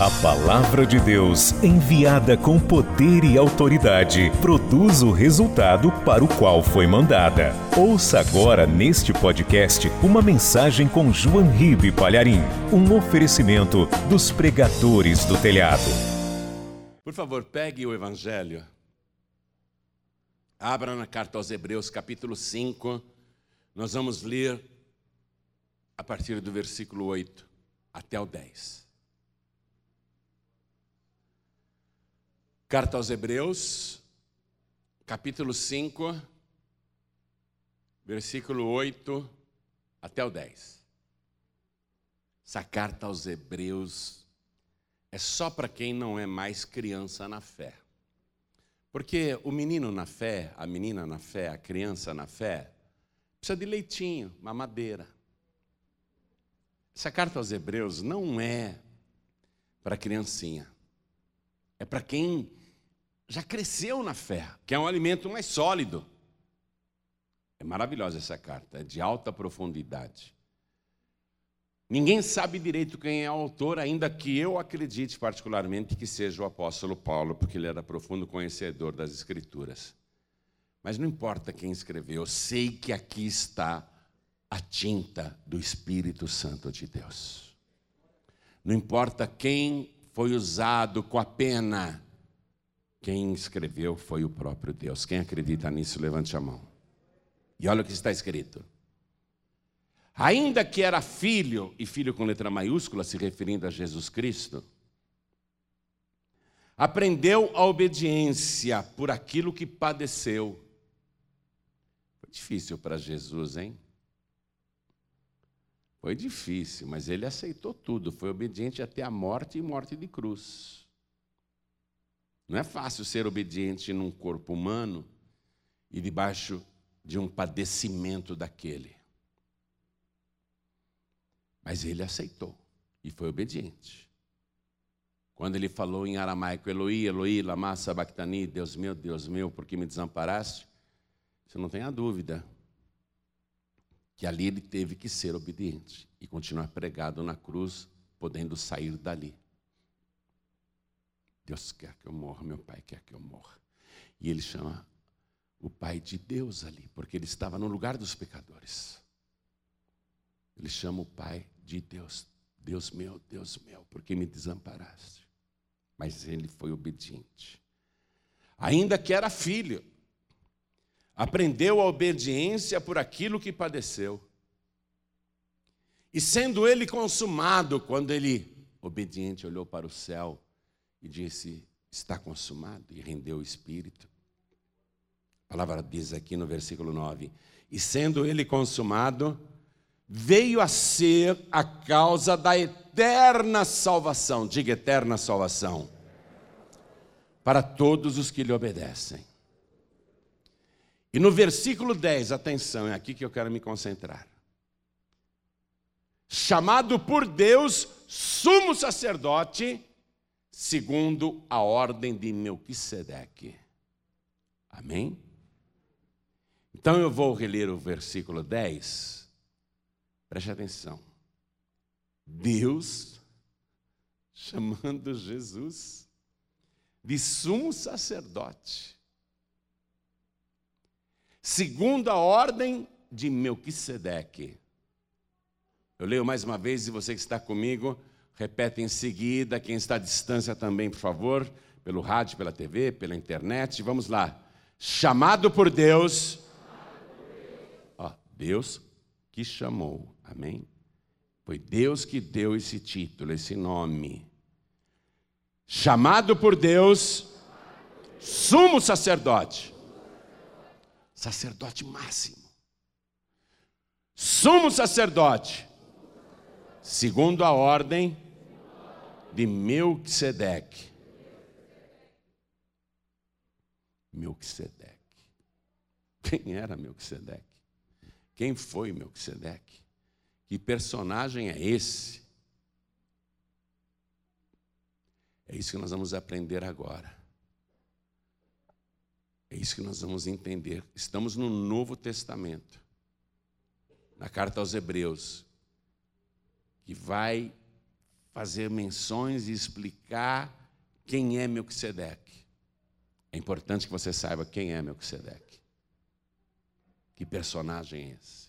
A palavra de Deus, enviada com poder e autoridade, produz o resultado para o qual foi mandada. Ouça agora neste podcast uma mensagem com João Ribe Palharim, um oferecimento dos pregadores do telhado. Por favor, pegue o Evangelho. Abra na carta aos Hebreus, capítulo 5. Nós vamos ler a partir do versículo 8 até o 10. Carta aos Hebreus, capítulo 5, versículo 8 até o 10. Essa carta aos Hebreus é só para quem não é mais criança na fé. Porque o menino na fé, a menina na fé, a criança na fé, precisa de leitinho, mamadeira. Essa carta aos Hebreus não é para criancinha. É para quem já cresceu na fé, que é um alimento mais sólido. É maravilhosa essa carta, é de alta profundidade. Ninguém sabe direito quem é o autor, ainda que eu acredite particularmente que seja o apóstolo Paulo, porque ele era profundo conhecedor das Escrituras. Mas não importa quem escreveu, eu sei que aqui está a tinta do Espírito Santo de Deus. Não importa quem foi usado com a pena, quem escreveu foi o próprio Deus. Quem acredita nisso, levante a mão. E olha o que está escrito. Ainda que era filho, e filho com letra maiúscula, se referindo a Jesus Cristo, aprendeu a obediência por aquilo que padeceu. Foi difícil para Jesus, hein? Foi difícil, mas ele aceitou tudo, foi obediente até a morte e morte de cruz. Não é fácil ser obediente num corpo humano e debaixo de um padecimento daquele. Mas ele aceitou e foi obediente. Quando ele falou em aramaico, Eloi, Eloi, lama sabachthani, Deus meu, Deus meu, por que me desamparaste? Você não tem a dúvida que ali ele teve que ser obediente e continuar pregado na cruz, podendo sair dali. Deus quer que eu morra, meu pai quer que eu morra. E ele chama o pai de Deus ali, porque ele estava no lugar dos pecadores. Ele chama o pai de Deus, Deus meu, Deus meu, porque me desamparaste. Mas ele foi obediente. Ainda que era filho, aprendeu a obediência por aquilo que padeceu. E sendo ele consumado, quando ele, obediente, olhou para o céu, e disse: Está consumado, e rendeu o espírito. A palavra diz aqui no versículo 9: E sendo ele consumado, veio a ser a causa da eterna salvação, diga eterna salvação, para todos os que lhe obedecem. E no versículo 10, atenção, é aqui que eu quero me concentrar. Chamado por Deus, sumo sacerdote, segundo a ordem de Melquisedeque. Amém? Então eu vou reler o versículo 10. Preste atenção. Deus chamando Jesus de sumo sacerdote, segundo a ordem de Melquisedeque. Eu leio mais uma vez e você que está comigo, Repete em seguida, quem está à distância também, por favor, pelo rádio, pela TV, pela internet. Vamos lá. Chamado por Deus. Ó, Deus que chamou. Amém? Foi Deus que deu esse título, esse nome. Chamado por Deus, sumo sacerdote. Sacerdote máximo. Sumo sacerdote. Segundo a ordem de Melquisedeque. Melquisedeque. Quem era Melquisedeque? Quem foi Melquisedeque? Que personagem é esse? É isso que nós vamos aprender agora. É isso que nós vamos entender. Estamos no Novo Testamento, na carta aos Hebreus, que vai fazer menções e explicar quem é Melquisedeque. É importante que você saiba quem é Melquisedeque. Que personagem é esse?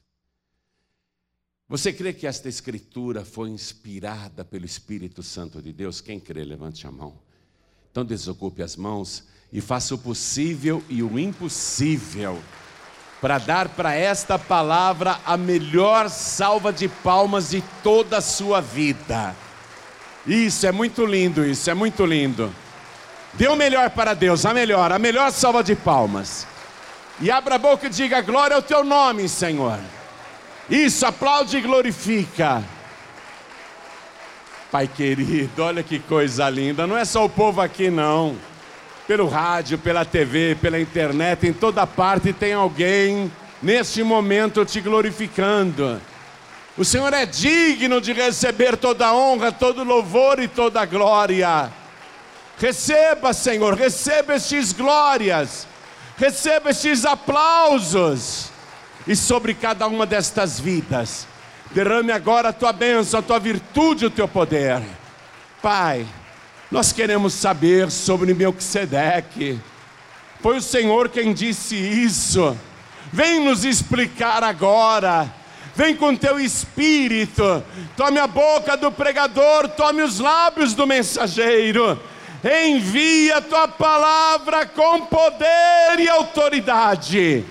Você crê que esta escritura foi inspirada pelo Espírito Santo de Deus? Quem crê, levante a mão. Então desocupe as mãos e faça o possível e o impossível para dar para esta palavra a melhor salva de palmas de toda a sua vida. Isso é muito lindo, isso é muito lindo. Dê o melhor para Deus, a melhor, a melhor salva de palmas. E abra a boca e diga: Glória ao teu nome, Senhor. Isso, aplaude e glorifica. Pai querido, olha que coisa linda. Não é só o povo aqui, não. Pelo rádio, pela TV, pela internet, em toda parte tem alguém neste momento te glorificando. O Senhor é digno de receber toda honra, todo louvor e toda glória. Receba, Senhor, receba estes glórias, receba estes aplausos, e sobre cada uma destas vidas, derrame agora a tua bênção, a tua virtude, o teu poder. Pai, nós queremos saber sobre Melquisedeque. Foi o Senhor quem disse isso. Vem nos explicar agora. Vem com teu espírito. Tome a boca do pregador, tome os lábios do mensageiro envia a tua palavra com poder e autoridade,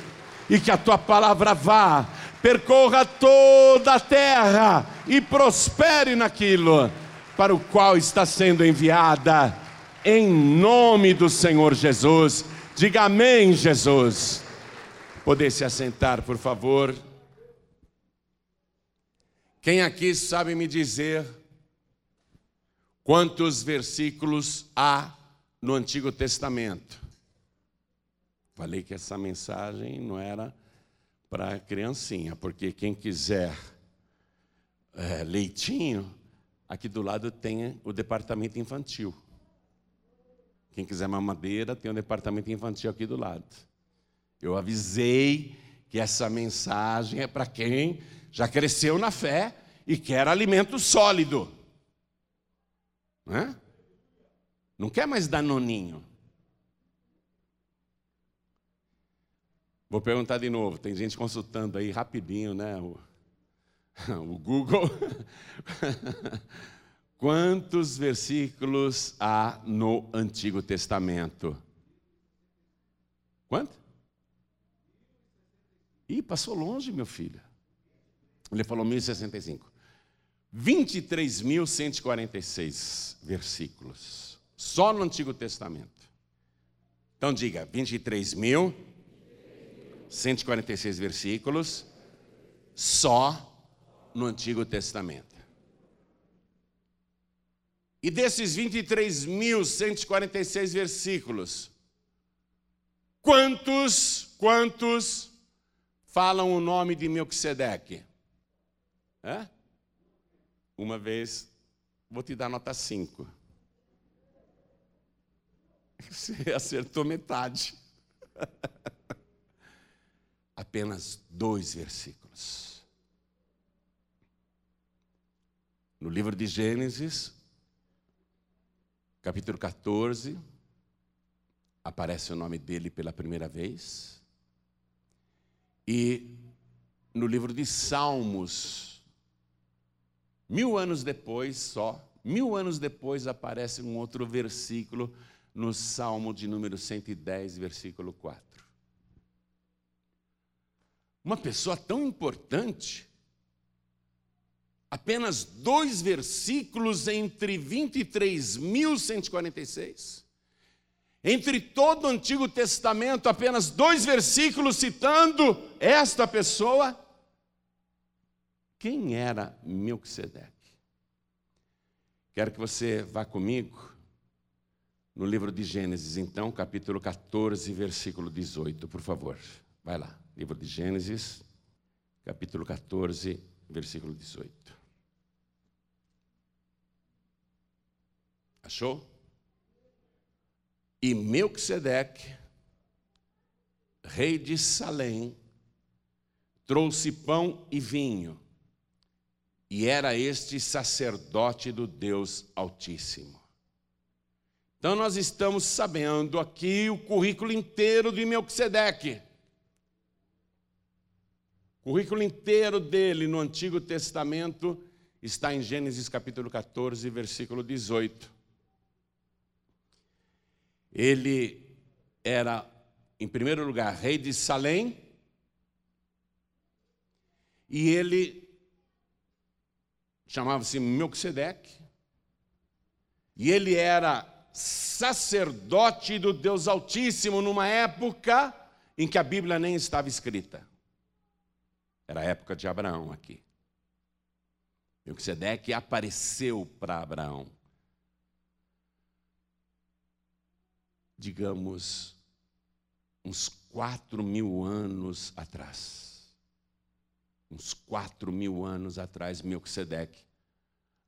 e que a tua palavra vá, percorra toda a terra e prospere naquilo para o qual está sendo enviada, em nome do Senhor Jesus. Diga amém, Jesus. Poder se assentar, por favor. Quem aqui sabe me dizer Quantos versículos há no Antigo Testamento? Falei que essa mensagem não era para criancinha, porque quem quiser é, leitinho, aqui do lado tem o departamento infantil. Quem quiser mamadeira, tem o departamento infantil aqui do lado. Eu avisei que essa mensagem é para quem já cresceu na fé e quer alimento sólido. Não, é? não quer mais danoninho. Vou perguntar de novo, tem gente consultando aí rapidinho, né? O, o Google. Quantos versículos há no Antigo Testamento? Quanto? Ih, passou longe, meu filho. Ele falou 1065. 23.146 versículos, só no Antigo Testamento. Então diga, 23.146 versículos, só no Antigo Testamento. E desses 23.146 versículos, quantos, quantos falam o nome de Melquisedeque? É? Uma vez, vou te dar nota 5. Você acertou metade. Apenas dois versículos. No livro de Gênesis, capítulo 14, aparece o nome dele pela primeira vez. E no livro de Salmos, Mil anos depois, só, mil anos depois, aparece um outro versículo no Salmo de número 110, versículo 4. Uma pessoa tão importante, apenas dois versículos entre 23.146. Entre todo o Antigo Testamento, apenas dois versículos citando esta pessoa. Quem era Melquisedeque? Quero que você vá comigo no livro de Gênesis, então, capítulo 14, versículo 18, por favor. Vai lá, livro de Gênesis, capítulo 14, versículo 18. Achou? E Melquisedeque, rei de Salém, trouxe pão e vinho e era este sacerdote do Deus Altíssimo. Então nós estamos sabendo aqui o currículo inteiro de Melquisedeque. O currículo inteiro dele no Antigo Testamento está em Gênesis capítulo 14, versículo 18. Ele era, em primeiro lugar, rei de Salém, e ele chamava-se Melquisedeque, e ele era sacerdote do Deus Altíssimo numa época em que a Bíblia nem estava escrita. Era a época de Abraão aqui. Melquisedeque apareceu para Abraão. Digamos, uns quatro mil anos atrás. Uns quatro mil anos atrás, Melquisedeque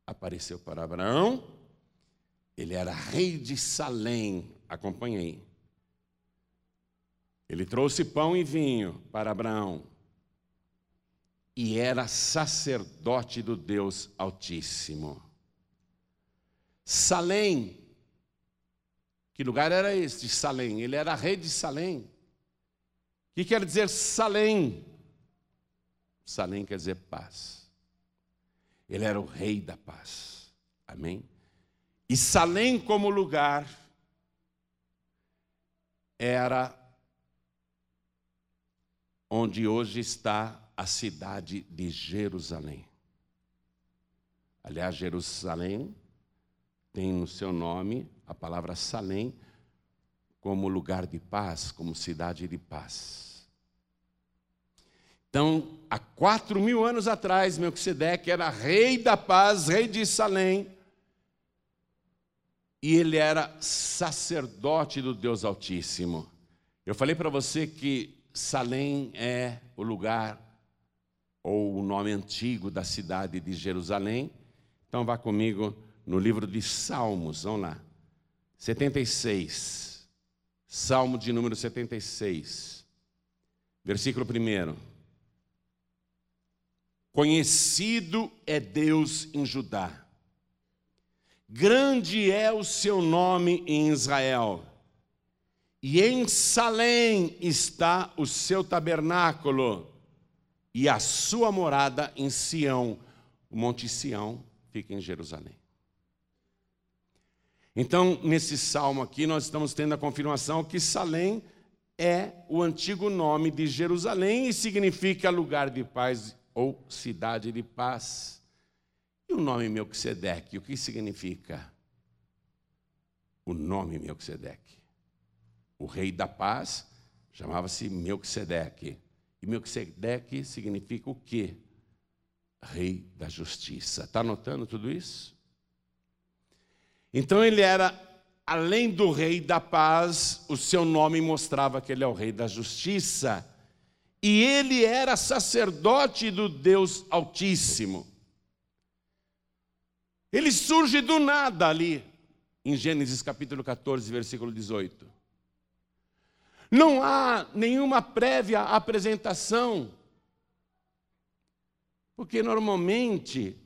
apareceu para Abraão ele era rei de Salém, acompanhei. Ele trouxe pão e vinho para Abraão. E era sacerdote do Deus Altíssimo. Salém, que lugar era este, Salém? Ele era rei de Salém. O que quer dizer Salém? Salém quer dizer paz. Ele era o rei da paz. Amém? E Salém, como lugar, era onde hoje está a cidade de Jerusalém. Aliás, Jerusalém tem no seu nome a palavra Salém como lugar de paz, como cidade de paz. Então, há quatro mil anos atrás, Melquisedeque era rei da paz, rei de Salém, e ele era sacerdote do Deus Altíssimo. Eu falei para você que Salém é o lugar ou o nome antigo da cidade de Jerusalém. Então vá comigo no livro de Salmos, vamos lá. 76. Salmo de número 76. Versículo 1. Conhecido é Deus em Judá Grande é o seu nome em Israel, e em Salém está o seu tabernáculo, e a sua morada em Sião. O Monte Sião fica em Jerusalém. Então, nesse salmo aqui, nós estamos tendo a confirmação que Salém é o antigo nome de Jerusalém e significa lugar de paz ou cidade de paz. E o nome Melquisedeque, o que significa? O nome Melquisedeque. O rei da paz chamava-se Melquisedeque. E Melquisedeque significa o quê? Rei da justiça. Está notando tudo isso? Então ele era, além do rei da paz, o seu nome mostrava que ele é o rei da justiça. E ele era sacerdote do Deus Altíssimo. Ele surge do nada ali, em Gênesis capítulo 14, versículo 18. Não há nenhuma prévia apresentação, porque normalmente,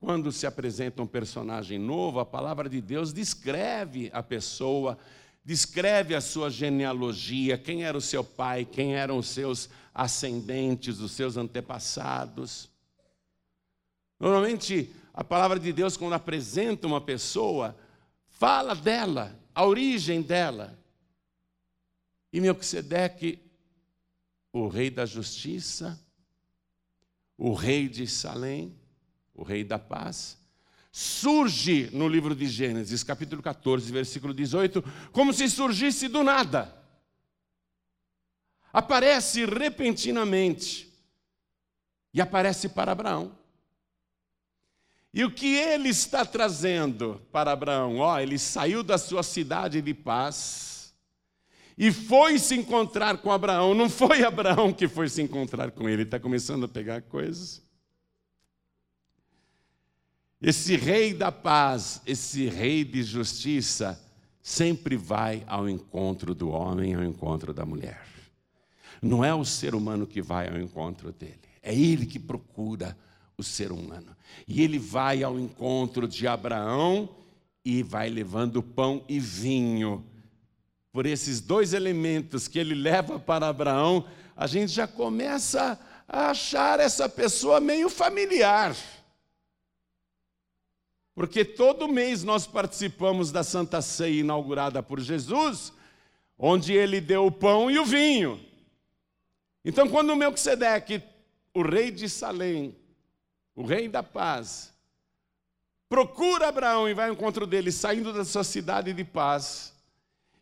quando se apresenta um personagem novo, a palavra de Deus descreve a pessoa, descreve a sua genealogia, quem era o seu pai, quem eram os seus ascendentes, os seus antepassados. Normalmente, a palavra de Deus, quando apresenta uma pessoa, fala dela, a origem dela. E Melquisedeque, o rei da justiça, o rei de Salém, o rei da paz, surge no livro de Gênesis, capítulo 14, versículo 18, como se surgisse do nada. Aparece repentinamente e aparece para Abraão. E o que ele está trazendo para Abraão? Ó, ele saiu da sua cidade de paz e foi se encontrar com Abraão. Não foi Abraão que foi se encontrar com ele, está começando a pegar coisas. Esse rei da paz, esse rei de justiça, sempre vai ao encontro do homem, ao encontro da mulher. Não é o ser humano que vai ao encontro dele, é ele que procura o ser humano. E ele vai ao encontro de Abraão e vai levando pão e vinho. Por esses dois elementos que ele leva para Abraão, a gente já começa a achar essa pessoa meio familiar. Porque todo mês nós participamos da Santa Ceia inaugurada por Jesus, onde ele deu o pão e o vinho. Então, quando Melquisedeque, o rei de Salém, o rei da paz, procura Abraão e vai ao encontro dele, saindo da sua cidade de paz,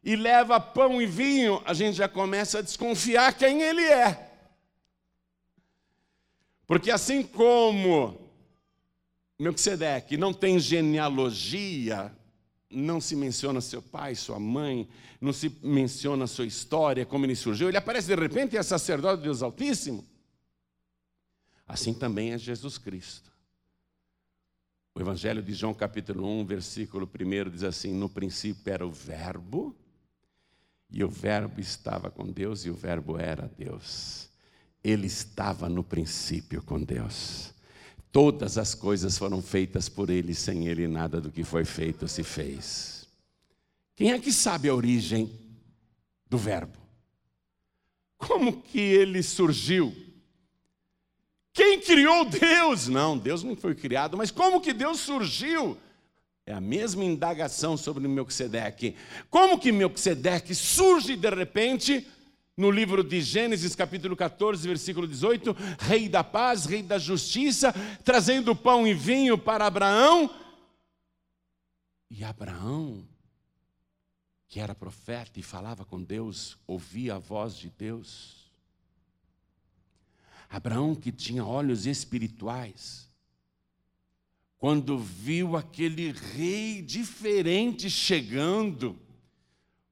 e leva pão e vinho, a gente já começa a desconfiar quem ele é. Porque assim como Melquisedeque não tem genealogia, não se menciona seu pai, sua mãe, não se menciona sua história, como ele surgiu, ele aparece de repente e é sacerdote de Deus Altíssimo. Assim também é Jesus Cristo. O Evangelho de João, capítulo 1, versículo 1 diz assim: No princípio era o Verbo, e o Verbo estava com Deus, e o Verbo era Deus. Ele estava no princípio com Deus. Todas as coisas foram feitas por Ele, sem Ele nada do que foi feito se fez. Quem é que sabe a origem do Verbo? Como que ele surgiu? Quem criou Deus? Não, Deus não foi criado, mas como que Deus surgiu? É a mesma indagação sobre Melquisedeque. Como que Melquisedeque surge de repente no livro de Gênesis, capítulo 14, versículo 18, rei da paz, rei da justiça, trazendo pão e vinho para Abraão. E Abraão, que era profeta e falava com Deus, ouvia a voz de Deus. Abraão, que tinha olhos espirituais, quando viu aquele rei diferente chegando,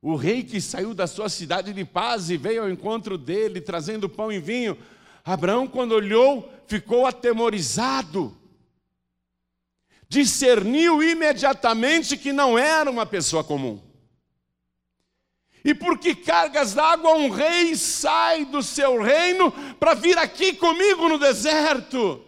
o rei que saiu da sua cidade de paz e veio ao encontro dele, trazendo pão e vinho, Abraão, quando olhou, ficou atemorizado, discerniu imediatamente que não era uma pessoa comum. E por que cargas d'água um rei sai do seu reino para vir aqui comigo no deserto?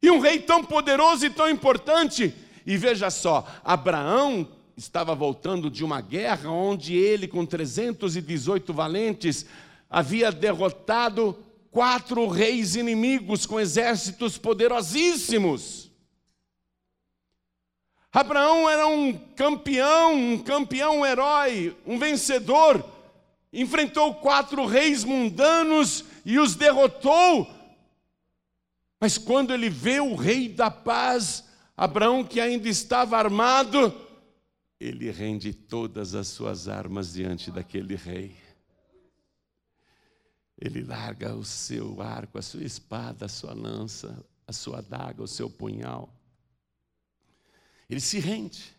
E um rei tão poderoso e tão importante. E veja só, Abraão estava voltando de uma guerra onde ele, com 318 valentes, havia derrotado quatro reis inimigos com exércitos poderosíssimos. Abraão era um campeão, um campeão herói, um vencedor. Enfrentou quatro reis mundanos e os derrotou. Mas quando ele vê o rei da paz, Abraão que ainda estava armado, ele rende todas as suas armas diante daquele rei. Ele larga o seu arco, a sua espada, a sua lança, a sua adaga, o seu punhal. Ele se rende.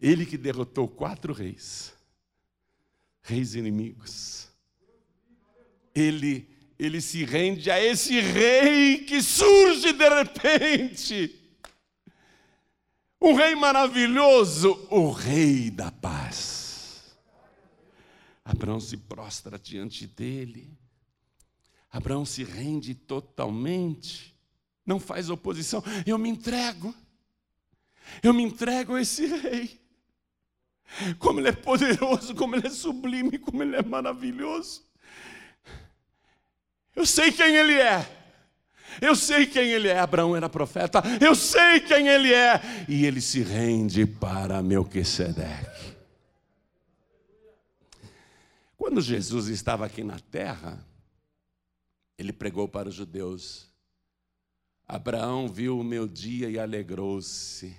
Ele que derrotou quatro reis, reis inimigos. Ele, ele se rende a esse rei que surge de repente. Um rei maravilhoso, o rei da paz. Abraão se prostra diante dele. Abraão se rende totalmente. Não faz oposição. Eu me entrego. Eu me entrego a esse rei. Como ele é poderoso, como ele é sublime, como ele é maravilhoso. Eu sei quem ele é. Eu sei quem ele é. Abraão era profeta. Eu sei quem ele é. E ele se rende para Melquisedeque. Quando Jesus estava aqui na terra, ele pregou para os judeus. Abraão viu o meu dia e alegrou-se.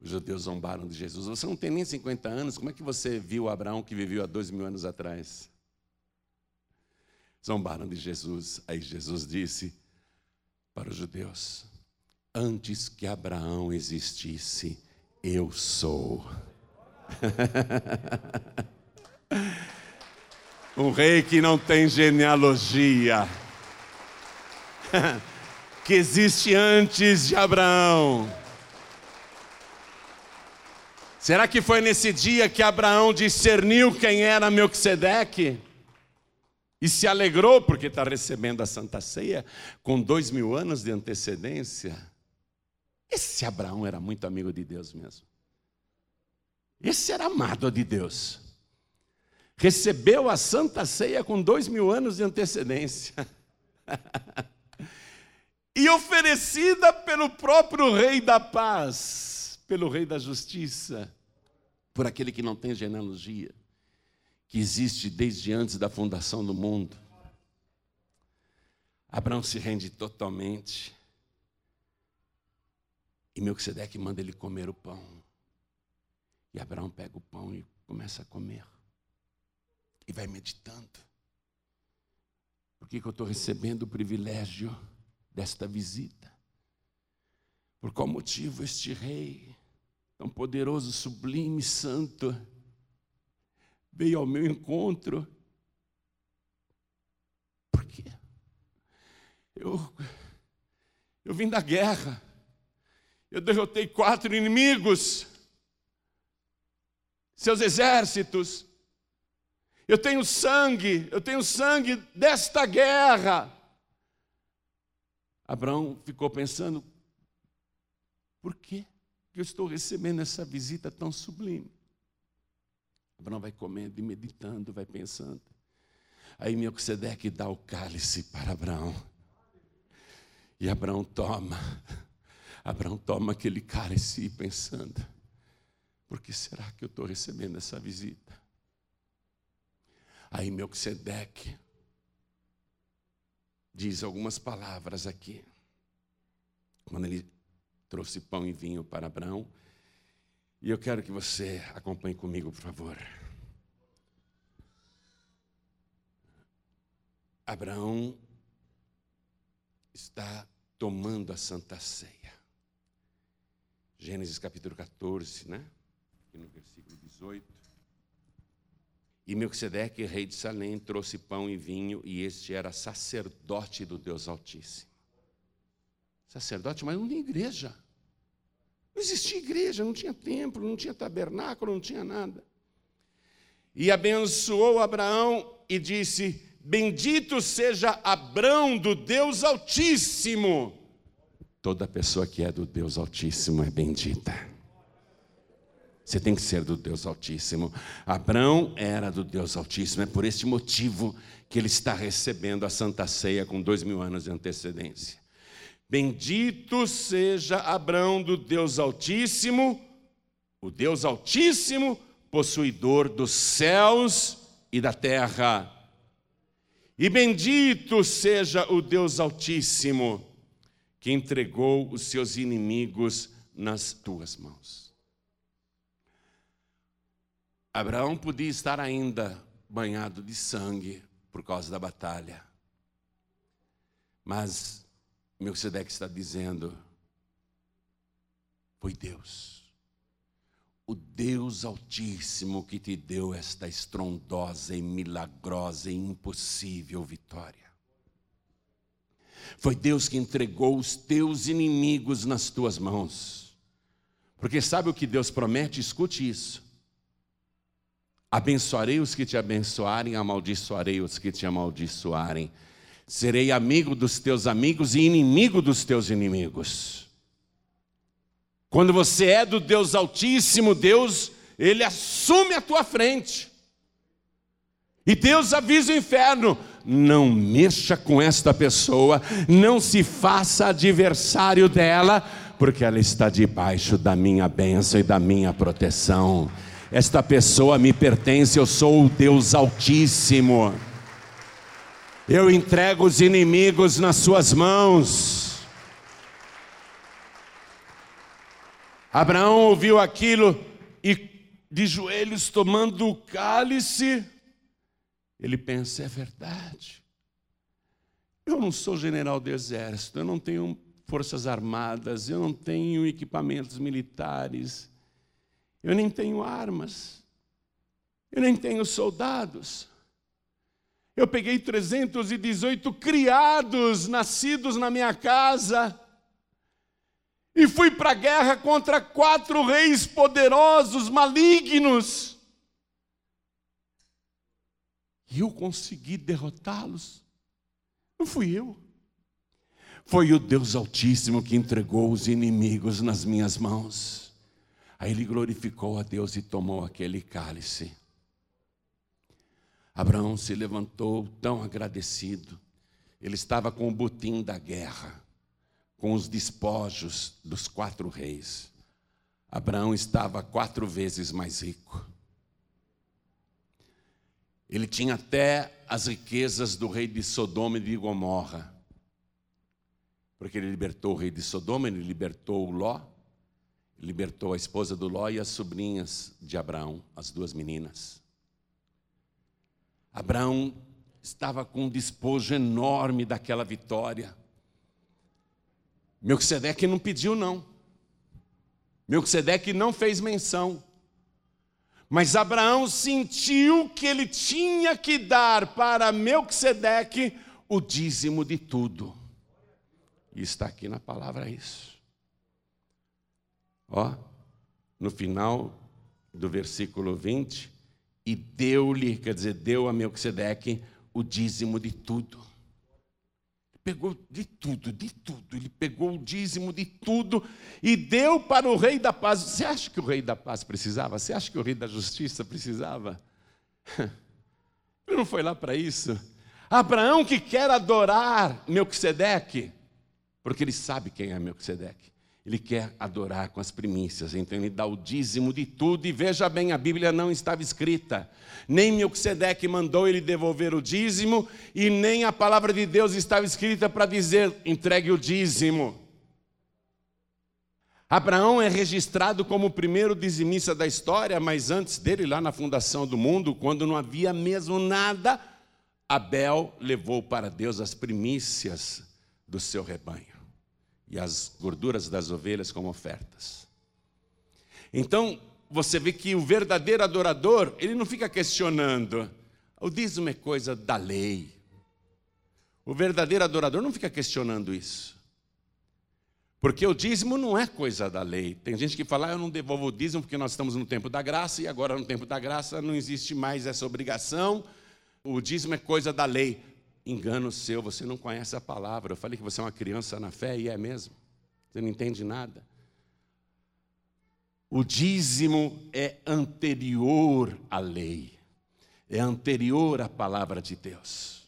Os judeus zombaram de Jesus. Você não tem nem 50 anos, como é que você viu Abraão que viveu há dois mil anos atrás? Zombaram de Jesus. Aí Jesus disse para os judeus: Antes que Abraão existisse, eu sou. um rei que não tem genealogia, que existe antes de Abraão Será que foi nesse dia que Abraão discerniu quem era Melquisedeque? E se alegrou porque está recebendo a Santa Ceia com dois mil anos de antecedência. Esse Abraão era muito amigo de Deus mesmo. Esse era amado de Deus. Recebeu a Santa Ceia com dois mil anos de antecedência. e oferecida pelo próprio Rei da Paz, pelo Rei da Justiça, por aquele que não tem genealogia que existe desde antes da fundação do mundo. Abraão se rende totalmente. E Melquisedeque manda ele comer o pão. E Abraão pega o pão e começa a comer. E vai meditando. Por que, que eu estou recebendo o privilégio desta visita? Por qual motivo este rei, tão poderoso, sublime, santo, veio ao meu encontro. Por quê? Eu, eu vim da guerra, eu derrotei quatro inimigos, seus exércitos, eu tenho sangue, eu tenho sangue desta guerra. Abraão ficou pensando: por que eu estou recebendo essa visita tão sublime? Abraão vai comendo e meditando, vai pensando. Aí Melquisedeque dá o cálice para Abraão. E Abraão toma. Abraão toma aquele cálice pensando: por que será que eu estou recebendo essa visita? Aí Melquisedeque diz algumas palavras aqui. Quando ele trouxe pão e vinho para Abraão, e eu quero que você acompanhe comigo, por favor. Abraão está tomando a Santa Ceia. Gênesis capítulo 14, né? Aqui no versículo 18. E Melquisedeque, rei de Salém, trouxe pão e vinho, e este era sacerdote do Deus Altíssimo. Sacerdote, mas não tinha igreja. Não existia igreja, não tinha templo, não tinha tabernáculo, não tinha nada. E abençoou Abraão e disse: Bendito seja Abraão do Deus Altíssimo. Toda pessoa que é do Deus Altíssimo é bendita. Você tem que ser do Deus Altíssimo. Abraão era do Deus Altíssimo. É por este motivo que ele está recebendo a Santa Ceia com dois mil anos de antecedência. Bendito seja Abraão do Deus Altíssimo, o Deus Altíssimo, possuidor dos céus e da terra. E bendito seja o Deus Altíssimo, que entregou os seus inimigos nas tuas mãos. Abraão podia estar ainda banhado de sangue por causa da batalha, mas Melquisedeque está dizendo: foi Deus, o Deus Altíssimo que te deu esta estrondosa e milagrosa e impossível vitória. Foi Deus que entregou os teus inimigos nas tuas mãos. Porque sabe o que Deus promete? Escute isso. Abençoarei os que te abençoarem, amaldiçoarei os que te amaldiçoarem. Serei amigo dos teus amigos e inimigo dos teus inimigos. Quando você é do Deus Altíssimo, Deus, Ele assume a tua frente. E Deus avisa o inferno: não mexa com esta pessoa, não se faça adversário dela, porque ela está debaixo da minha bênção e da minha proteção. Esta pessoa me pertence, eu sou o Deus Altíssimo. Eu entrego os inimigos nas suas mãos. Abraão ouviu aquilo e, de joelhos tomando o cálice, ele pensa: é verdade. Eu não sou general do exército, eu não tenho forças armadas, eu não tenho equipamentos militares, eu nem tenho armas, eu nem tenho soldados. Eu peguei 318 criados nascidos na minha casa e fui para a guerra contra quatro reis poderosos, malignos. E eu consegui derrotá-los. Não fui eu. Foi o Deus Altíssimo que entregou os inimigos nas minhas mãos. Aí ele glorificou a Deus e tomou aquele cálice. Abraão se levantou tão agradecido. Ele estava com o botim da guerra, com os despojos dos quatro reis. Abraão estava quatro vezes mais rico. Ele tinha até as riquezas do rei de Sodoma e de Gomorra. Porque ele libertou o rei de Sodoma, ele libertou o Ló, libertou a esposa do Ló e as sobrinhas de Abraão, as duas meninas. Abraão estava com um despojo enorme daquela vitória. Melquisedeque não pediu, não. Melquisedeque não fez menção. Mas Abraão sentiu que ele tinha que dar para Melquisedeque o dízimo de tudo. E está aqui na palavra isso. Ó, no final do versículo 20, e deu-lhe, quer dizer, deu a Melquisedeque o dízimo de tudo. Pegou de tudo, de tudo. Ele pegou o dízimo de tudo e deu para o rei da paz. Você acha que o rei da paz precisava? Você acha que o rei da justiça precisava? Ele não foi lá para isso. Abraão que quer adorar Melquisedeque, porque ele sabe quem é Melquisedeque. Ele quer adorar com as primícias, então ele dá o dízimo de tudo. E veja bem, a Bíblia não estava escrita. Nem Melquisedeque mandou ele devolver o dízimo, e nem a palavra de Deus estava escrita para dizer: entregue o dízimo. Abraão é registrado como o primeiro dizimista da história, mas antes dele, lá na fundação do mundo, quando não havia mesmo nada, Abel levou para Deus as primícias do seu rebanho e as gorduras das ovelhas como ofertas. Então, você vê que o verdadeiro adorador, ele não fica questionando. O dízimo é coisa da lei. O verdadeiro adorador não fica questionando isso. Porque o dízimo não é coisa da lei. Tem gente que fala, ah, eu não devolvo o dízimo porque nós estamos no tempo da graça e agora no tempo da graça não existe mais essa obrigação. O dízimo é coisa da lei engano seu, você não conhece a palavra. Eu falei que você é uma criança na fé e é mesmo. Você não entende nada. O dízimo é anterior à lei, é anterior à palavra de Deus.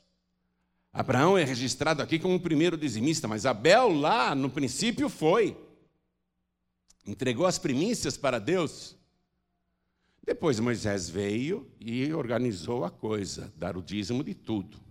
Abraão é registrado aqui como o primeiro dizimista, mas Abel lá no princípio foi. Entregou as primícias para Deus. Depois Moisés veio e organizou a coisa, dar o dízimo de tudo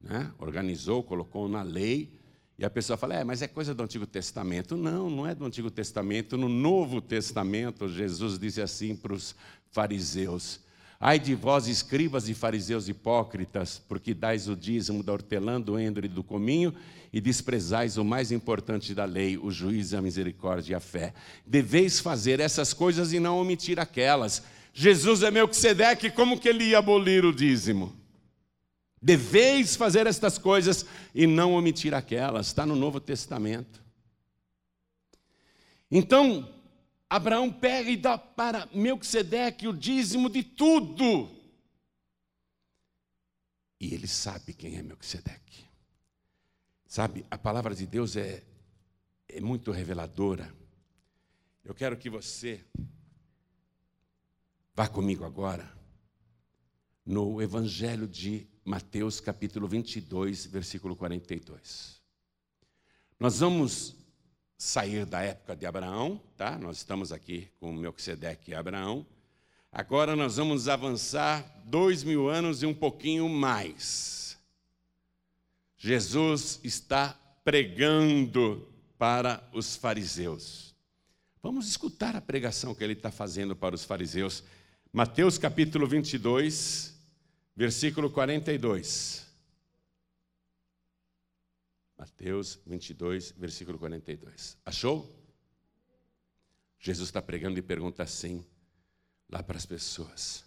né? organizou, colocou na lei, e a pessoa fala, é, mas é coisa do Antigo Testamento. Não, não é do Antigo Testamento. No Novo Testamento, Jesus disse assim para os fariseus: Ai de vós, escribas e fariseus hipócritas, porque dais o dízimo da hortelã, do endro e do cominho, e desprezais o mais importante da lei, o juízo, a misericórdia e a fé. Deveis fazer essas coisas e não omitir aquelas. Jesus é Melquisedeque, como que ele ia abolir o dízimo? Deveis fazer estas coisas e não omitir aquelas. Está no Novo Testamento. Então, Abraão pega e dá para Melquisedeque o dízimo de tudo. E ele sabe quem é Melquisedeque. Sabe, a palavra de Deus é, é muito reveladora. Eu quero que você vá comigo agora no Evangelho de Mateus capítulo 22, versículo 42. Nós vamos sair da época de Abraão, tá? Nós estamos aqui com Melquisedeque e Abraão. Agora nós vamos avançar dois mil anos e um pouquinho mais. Jesus está pregando para os fariseus. Vamos escutar a pregação que ele está fazendo para os fariseus. Mateus capítulo 22, versículo 42. Mateus 22, versículo 42. Achou? Jesus está pregando e pergunta assim, lá para as pessoas: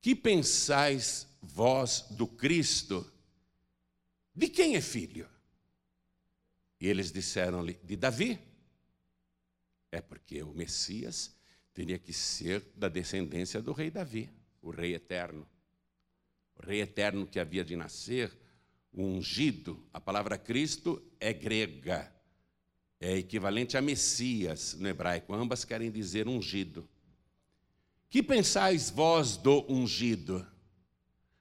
Que pensais vós do Cristo? De quem é filho? E eles disseram-lhe: De Davi. É porque o Messias teria que ser da descendência do rei Davi, o rei eterno. O rei eterno que havia de nascer, o ungido. A palavra Cristo é grega, é equivalente a Messias no hebraico, ambas querem dizer ungido. Que pensais vós do ungido?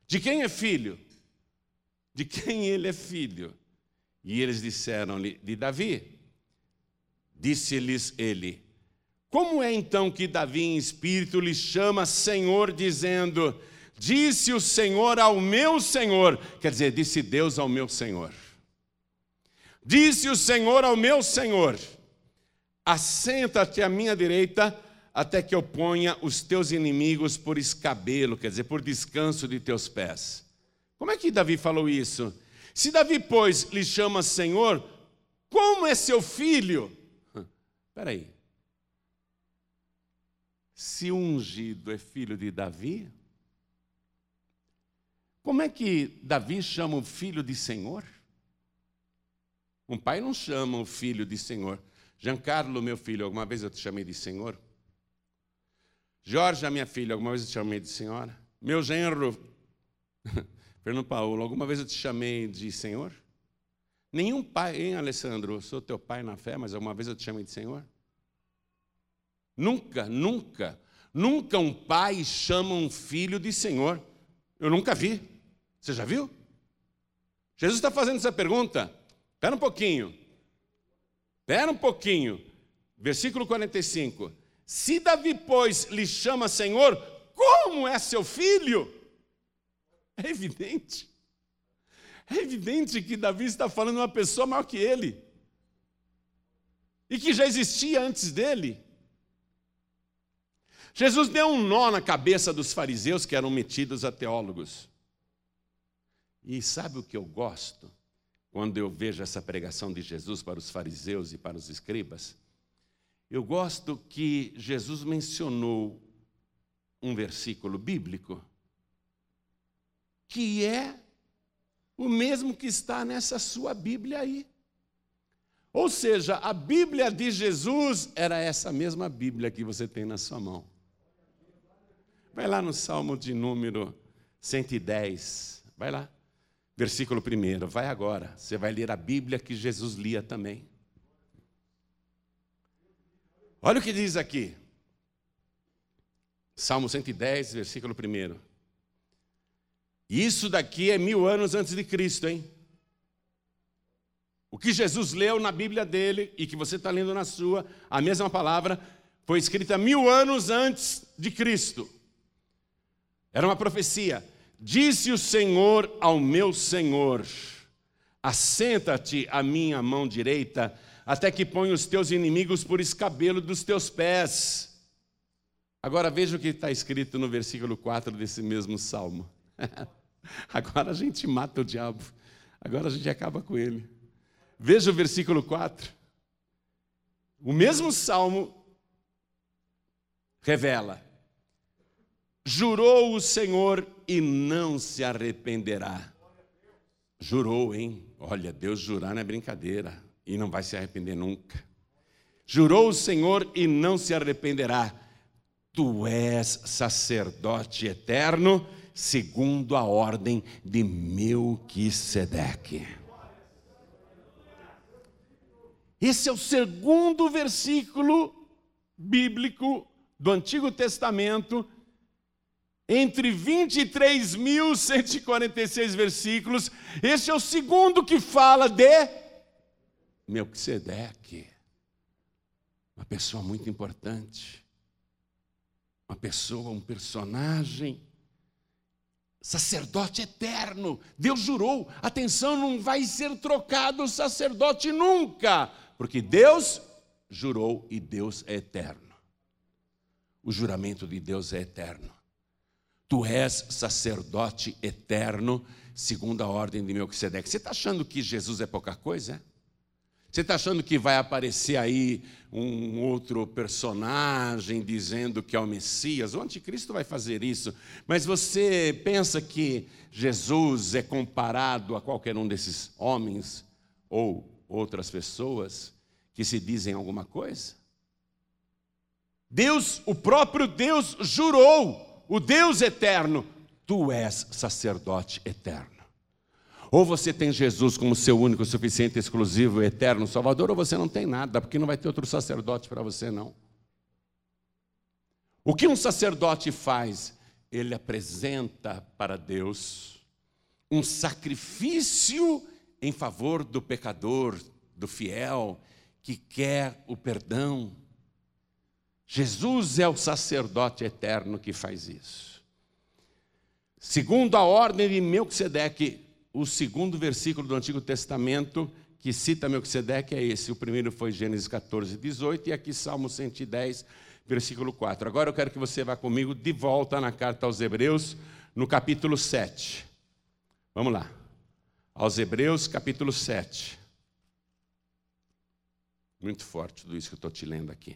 De quem é filho? De quem ele é filho? E eles disseram-lhe: De Davi. Disse-lhes ele: Como é então que Davi em espírito lhe chama Senhor, dizendo: Disse o Senhor ao meu Senhor, quer dizer, disse Deus ao meu Senhor. Disse o Senhor ao meu Senhor: Assenta-te à minha direita, até que eu ponha os teus inimigos por escabelo, quer dizer, por descanso de teus pés. Como é que Davi falou isso? Se Davi, pois, lhe chama Senhor, como é seu filho? Espera aí. Se ungido é filho de Davi, como é que Davi chama o filho de Senhor? Um pai não chama o filho de Senhor. Giancarlo, meu filho, alguma vez eu te chamei de Senhor? Jorge, minha filha, alguma vez eu te chamei de senhora? Meu genro, Fernando Paulo, alguma vez eu te chamei de Senhor? Nenhum pai, hein, Alessandro? Eu sou teu pai na fé, mas alguma vez eu te chamei de Senhor? Nunca, nunca, nunca um pai chama um filho de Senhor. Eu nunca vi. Você já viu? Jesus está fazendo essa pergunta. Espera um pouquinho. Espera um pouquinho. Versículo 45. Se Davi, pois, lhe chama Senhor, como é seu filho? É evidente. É evidente que Davi está falando de uma pessoa maior que ele. E que já existia antes dele. Jesus deu um nó na cabeça dos fariseus que eram metidos a teólogos. E sabe o que eu gosto? Quando eu vejo essa pregação de Jesus para os fariseus e para os escribas, eu gosto que Jesus mencionou um versículo bíblico que é o mesmo que está nessa sua Bíblia aí. Ou seja, a Bíblia de Jesus era essa mesma Bíblia que você tem na sua mão. Vai lá no Salmo de número 110. Vai lá. Versículo 1, vai agora, você vai ler a Bíblia que Jesus lia também. Olha o que diz aqui. Salmo 110, versículo 1. Isso daqui é mil anos antes de Cristo, hein? O que Jesus leu na Bíblia dele e que você está lendo na sua, a mesma palavra, foi escrita mil anos antes de Cristo. Era uma profecia. Disse o Senhor ao meu Senhor: Assenta-te à minha mão direita, até que ponha os teus inimigos por escabelo dos teus pés. Agora veja o que está escrito no versículo 4 desse mesmo salmo. Agora a gente mata o diabo, agora a gente acaba com ele. Veja o versículo 4. O mesmo salmo revela: Jurou o Senhor e não se arrependerá. Jurou, hein? Olha, Deus jurar não é brincadeira e não vai se arrepender nunca. Jurou o Senhor e não se arrependerá. Tu és sacerdote eterno, segundo a ordem de Melquisedeque. Esse é o segundo versículo bíblico do Antigo Testamento entre 23.146 versículos, esse é o segundo que fala de Melquisedeque, uma pessoa muito importante, uma pessoa, um personagem, sacerdote eterno. Deus jurou, atenção, não vai ser trocado o sacerdote nunca, porque Deus jurou e Deus é eterno. O juramento de Deus é eterno. Tu és sacerdote eterno, segundo a ordem de Melquisedeque. Você está achando que Jesus é pouca coisa? Você está achando que vai aparecer aí um outro personagem dizendo que é o Messias? O anticristo vai fazer isso. Mas você pensa que Jesus é comparado a qualquer um desses homens ou outras pessoas que se dizem alguma coisa? Deus, o próprio Deus, jurou o Deus eterno, tu és sacerdote eterno. Ou você tem Jesus como seu único, suficiente, exclusivo, eterno Salvador, ou você não tem nada, porque não vai ter outro sacerdote para você, não. O que um sacerdote faz? Ele apresenta para Deus um sacrifício em favor do pecador, do fiel, que quer o perdão. Jesus é o sacerdote eterno que faz isso. Segundo a ordem de Melquisedeque, o segundo versículo do Antigo Testamento que cita Melquisedeque é esse. O primeiro foi Gênesis 14, 18 e aqui Salmo 110, versículo 4. Agora eu quero que você vá comigo de volta na carta aos Hebreus, no capítulo 7. Vamos lá. Aos Hebreus, capítulo 7. Muito forte tudo isso que eu estou te lendo aqui.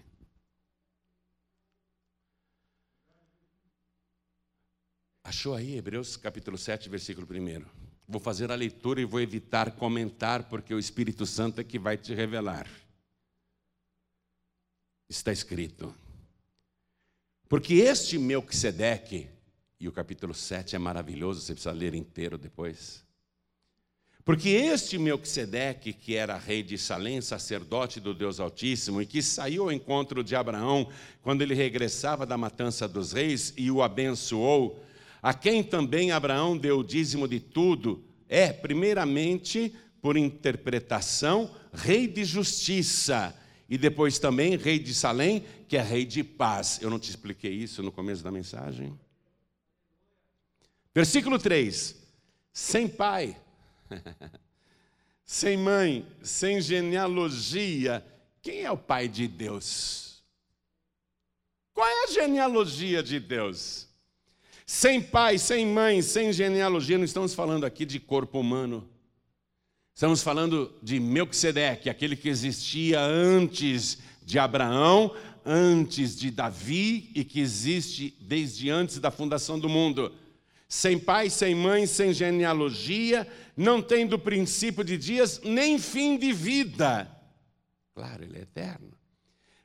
Achou aí Hebreus capítulo 7, versículo 1? Vou fazer a leitura e vou evitar comentar, porque o Espírito Santo é que vai te revelar. Está escrito. Porque este Melquisedeque, e o capítulo 7 é maravilhoso, você precisa ler inteiro depois. Porque este Melquisedeque, que era rei de Salém, sacerdote do Deus Altíssimo, e que saiu ao encontro de Abraão quando ele regressava da matança dos reis e o abençoou, a quem também Abraão deu o dízimo de tudo, é, primeiramente, por interpretação, rei de justiça, e depois também rei de Salém, que é rei de paz. Eu não te expliquei isso no começo da mensagem? Versículo 3: sem pai, sem mãe, sem genealogia, quem é o pai de Deus? Qual é a genealogia de Deus? Sem pai, sem mãe, sem genealogia, não estamos falando aqui de corpo humano. Estamos falando de Melquisedeque, aquele que existia antes de Abraão, antes de Davi e que existe desde antes da fundação do mundo. Sem pai, sem mãe, sem genealogia, não tendo princípio de dias, nem fim de vida. Claro, ele é eterno.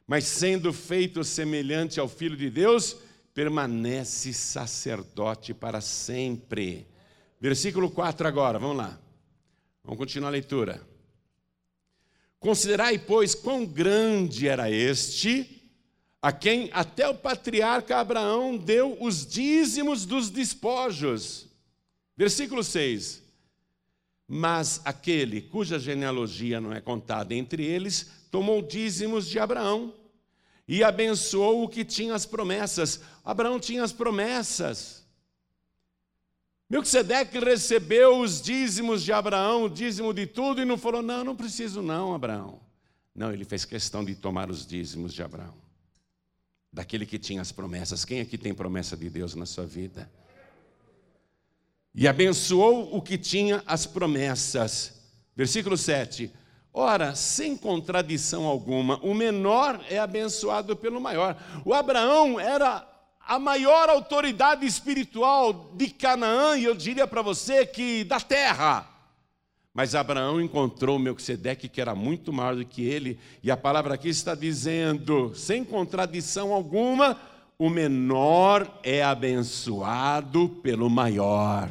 Mas sendo feito semelhante ao Filho de Deus, permanece sacerdote para sempre. Versículo 4 agora, vamos lá. Vamos continuar a leitura. Considerai, pois, quão grande era este, a quem até o patriarca Abraão deu os dízimos dos despojos. Versículo 6. Mas aquele cuja genealogia não é contada entre eles, tomou dízimos de Abraão e abençoou o que tinha as promessas. Abraão tinha as promessas. Melquisedeque recebeu os dízimos de Abraão, o dízimo de tudo, e não falou: Não, não preciso, não, Abraão. Não, ele fez questão de tomar os dízimos de Abraão, daquele que tinha as promessas. Quem aqui tem promessa de Deus na sua vida? E abençoou o que tinha as promessas. Versículo 7 Ora, sem contradição alguma, o menor é abençoado pelo maior. O Abraão era a maior autoridade espiritual de Canaã, e eu diria para você que da terra. Mas Abraão encontrou Melquisedeque, que era muito maior do que ele, e a palavra aqui está dizendo, sem contradição alguma, o menor é abençoado pelo maior.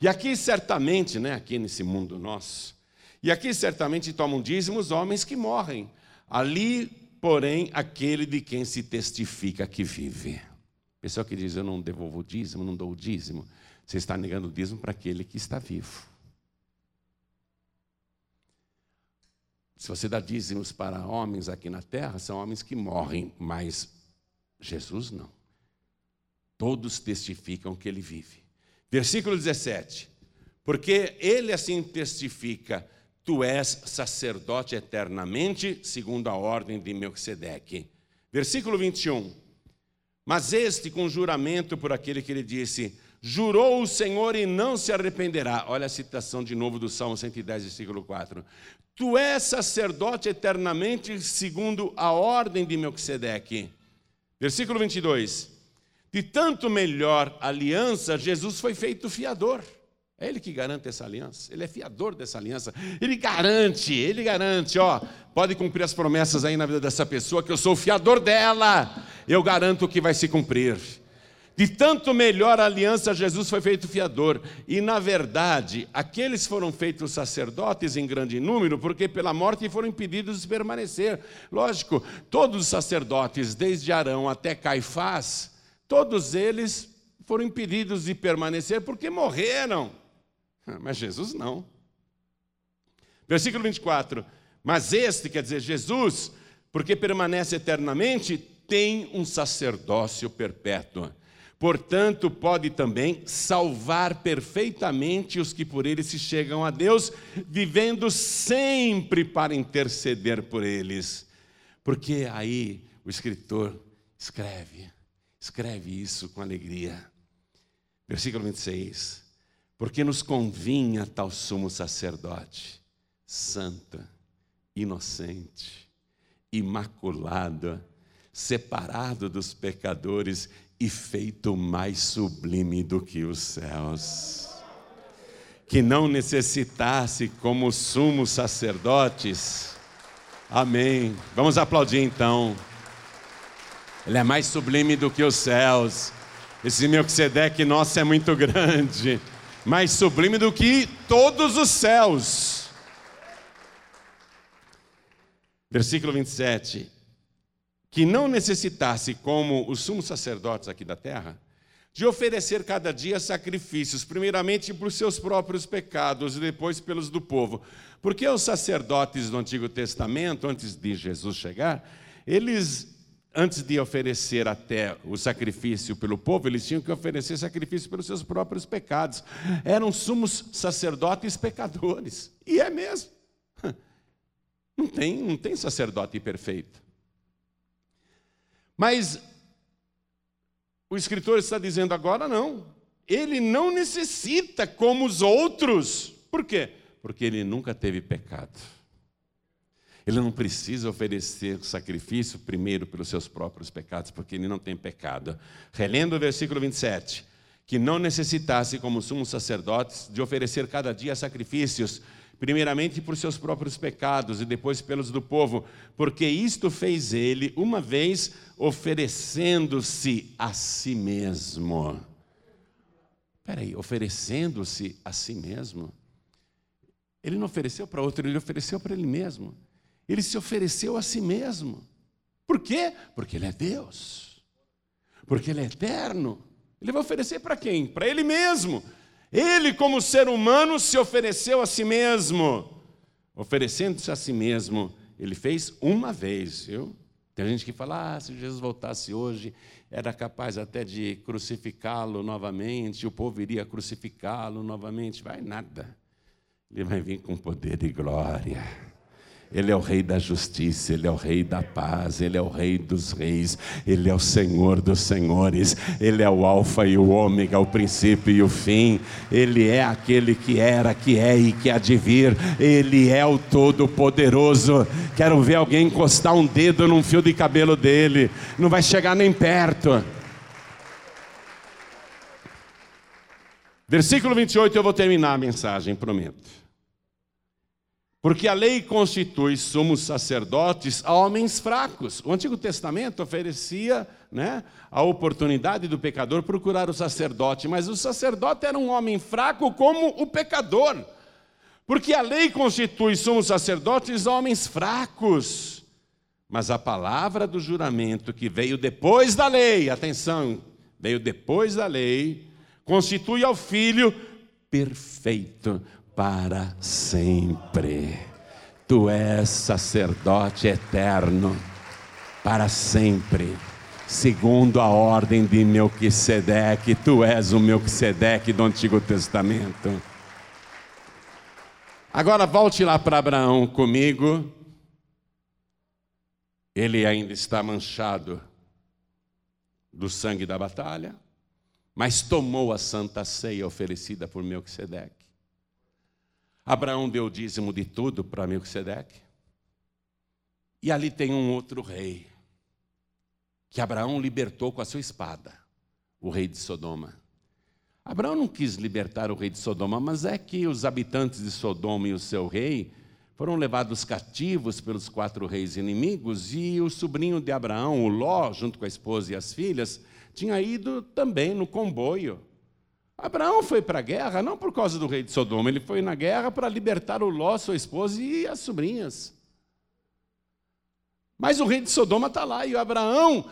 E aqui certamente, né, aqui nesse mundo nosso, e aqui certamente tomam dízimo os homens que morrem. Ali, porém, aquele de quem se testifica que vive. Pessoal que diz, eu não devolvo o dízimo, não dou o dízimo. Você está negando o dízimo para aquele que está vivo. Se você dá dízimos para homens aqui na terra, são homens que morrem, mas Jesus não. Todos testificam que ele vive. Versículo 17. Porque ele assim testifica tu és sacerdote eternamente, segundo a ordem de Melquisedeque. Versículo 21. Mas este com juramento por aquele que ele disse: Jurou o Senhor e não se arrependerá. Olha a citação de novo do Salmo 110, versículo 4. Tu és sacerdote eternamente, segundo a ordem de Melquisedeque. Versículo 22. De tanto melhor aliança, Jesus foi feito fiador. É Ele que garante essa aliança, Ele é fiador dessa aliança, Ele garante, Ele garante, ó, pode cumprir as promessas aí na vida dessa pessoa, que eu sou o fiador dela, eu garanto que vai se cumprir. De tanto melhor aliança, Jesus foi feito fiador. E, na verdade, aqueles foram feitos sacerdotes em grande número, porque pela morte foram impedidos de permanecer. Lógico, todos os sacerdotes, desde Arão até Caifás, todos eles foram impedidos de permanecer porque morreram. Mas Jesus não. Versículo 24. Mas este, quer dizer, Jesus, porque permanece eternamente, tem um sacerdócio perpétuo Portanto, pode também salvar perfeitamente os que por ele se chegam a Deus, vivendo sempre para interceder por eles. Porque aí o escritor escreve, escreve isso com alegria. Versículo 26. Porque nos convinha tal sumo sacerdote, santo, inocente, imaculado, separado dos pecadores e feito mais sublime do que os céus. Que não necessitasse como sumos sacerdotes. Amém. Vamos aplaudir então. Ele é mais sublime do que os céus. Esse Melquisedeque nosso é muito grande, mais sublime do que todos os céus. Versículo 27 que não necessitasse, como os sumos sacerdotes aqui da terra, de oferecer cada dia sacrifícios, primeiramente por seus próprios pecados e depois pelos do povo. Porque os sacerdotes do Antigo Testamento, antes de Jesus chegar, eles, antes de oferecer até o sacrifício pelo povo, eles tinham que oferecer sacrifício pelos seus próprios pecados. Eram sumos sacerdotes pecadores. E é mesmo. Não tem, não tem sacerdote perfeito. Mas o escritor está dizendo agora não. Ele não necessita como os outros. Por quê? Porque ele nunca teve pecado. Ele não precisa oferecer sacrifício primeiro pelos seus próprios pecados, porque ele não tem pecado. Relendo o versículo 27, que não necessitasse, como sumos sacerdotes, de oferecer cada dia sacrifícios, primeiramente por seus próprios pecados e depois pelos do povo, porque isto fez ele uma vez oferecendo-se a si mesmo. Espera aí, oferecendo-se a si mesmo? Ele não ofereceu para outro, ele ofereceu para ele mesmo. Ele se ofereceu a si mesmo. Por quê? Porque ele é Deus. Porque ele é eterno. Ele vai oferecer para quem? Para ele mesmo. Ele, como ser humano, se ofereceu a si mesmo. Oferecendo-se a si mesmo, ele fez uma vez, viu? Tem gente que fala, ah, se Jesus voltasse hoje, era capaz até de crucificá-lo novamente, o povo iria crucificá-lo novamente. Vai nada. Ele vai vir com poder e glória. Ele é o Rei da justiça, Ele é o Rei da paz, Ele é o Rei dos reis, Ele é o Senhor dos senhores, Ele é o Alfa e o Ômega, o princípio e o fim, Ele é aquele que era, que é e que há de vir, Ele é o Todo-Poderoso. Quero ver alguém encostar um dedo num fio de cabelo dele, não vai chegar nem perto. Versículo 28, eu vou terminar a mensagem, prometo. Porque a lei constitui somos sacerdotes a homens fracos. O Antigo Testamento oferecia né, a oportunidade do pecador procurar o sacerdote, mas o sacerdote era um homem fraco como o pecador. Porque a lei constitui somos sacerdotes a homens fracos. Mas a palavra do juramento que veio depois da lei, atenção, veio depois da lei, constitui ao filho perfeito para sempre. Tu és sacerdote eterno para sempre. Segundo a ordem de Melquisedeque, tu és o Melquisedeque do Antigo Testamento. Agora volte lá para Abraão comigo. Ele ainda está manchado do sangue da batalha, mas tomou a santa ceia oferecida por Melquisedeque. Abraão deu o dízimo de tudo para Melquisedeque. E ali tem um outro rei, que Abraão libertou com a sua espada, o rei de Sodoma. Abraão não quis libertar o rei de Sodoma, mas é que os habitantes de Sodoma e o seu rei foram levados cativos pelos quatro reis inimigos, e o sobrinho de Abraão, o Ló, junto com a esposa e as filhas, tinha ido também no comboio. Abraão foi para a guerra não por causa do rei de Sodoma, ele foi na guerra para libertar o Ló, sua esposa e as sobrinhas. Mas o rei de Sodoma está lá e o Abraão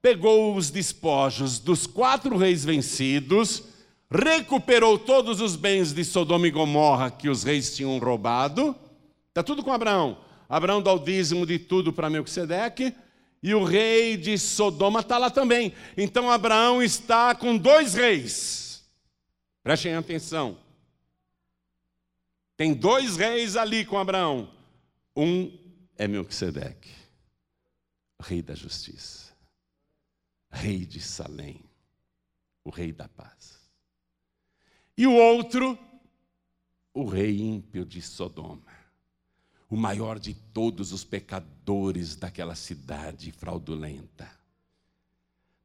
pegou os despojos dos quatro reis vencidos, recuperou todos os bens de Sodoma e Gomorra que os reis tinham roubado. Está tudo com Abraão. Abraão dá o dízimo de tudo para Melquisedeque. E o rei de Sodoma está lá também. Então Abraão está com dois reis. Prestem atenção. Tem dois reis ali com Abraão. Um é Melquisedeque, rei da justiça, rei de Salém, o rei da paz. E o outro, o rei ímpio de Sodoma o maior de todos os pecadores daquela cidade fraudulenta.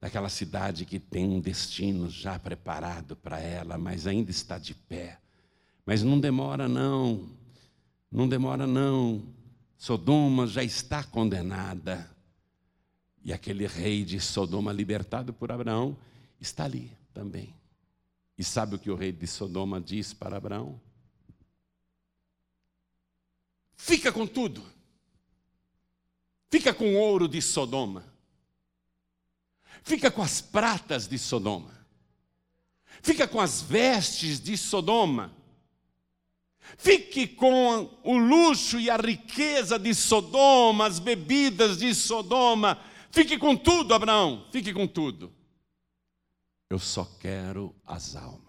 Daquela cidade que tem um destino já preparado para ela, mas ainda está de pé. Mas não demora, não. Não demora, não. Sodoma já está condenada. E aquele rei de Sodoma, libertado por Abraão, está ali também. E sabe o que o rei de Sodoma diz para Abraão? Fica com tudo. Fica com o ouro de Sodoma. Fica com as pratas de Sodoma. Fica com as vestes de Sodoma. Fique com o luxo e a riqueza de Sodoma, as bebidas de Sodoma. Fique com tudo, Abraão. Fique com tudo. Eu só quero as almas.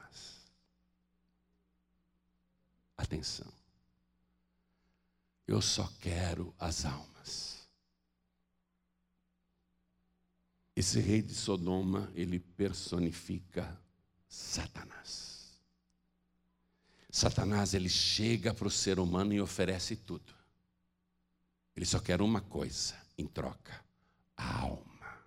Atenção. Eu só quero as almas. Esse rei de Sodoma, ele personifica Satanás. Satanás, ele chega para o ser humano e oferece tudo. Ele só quer uma coisa em troca: a alma.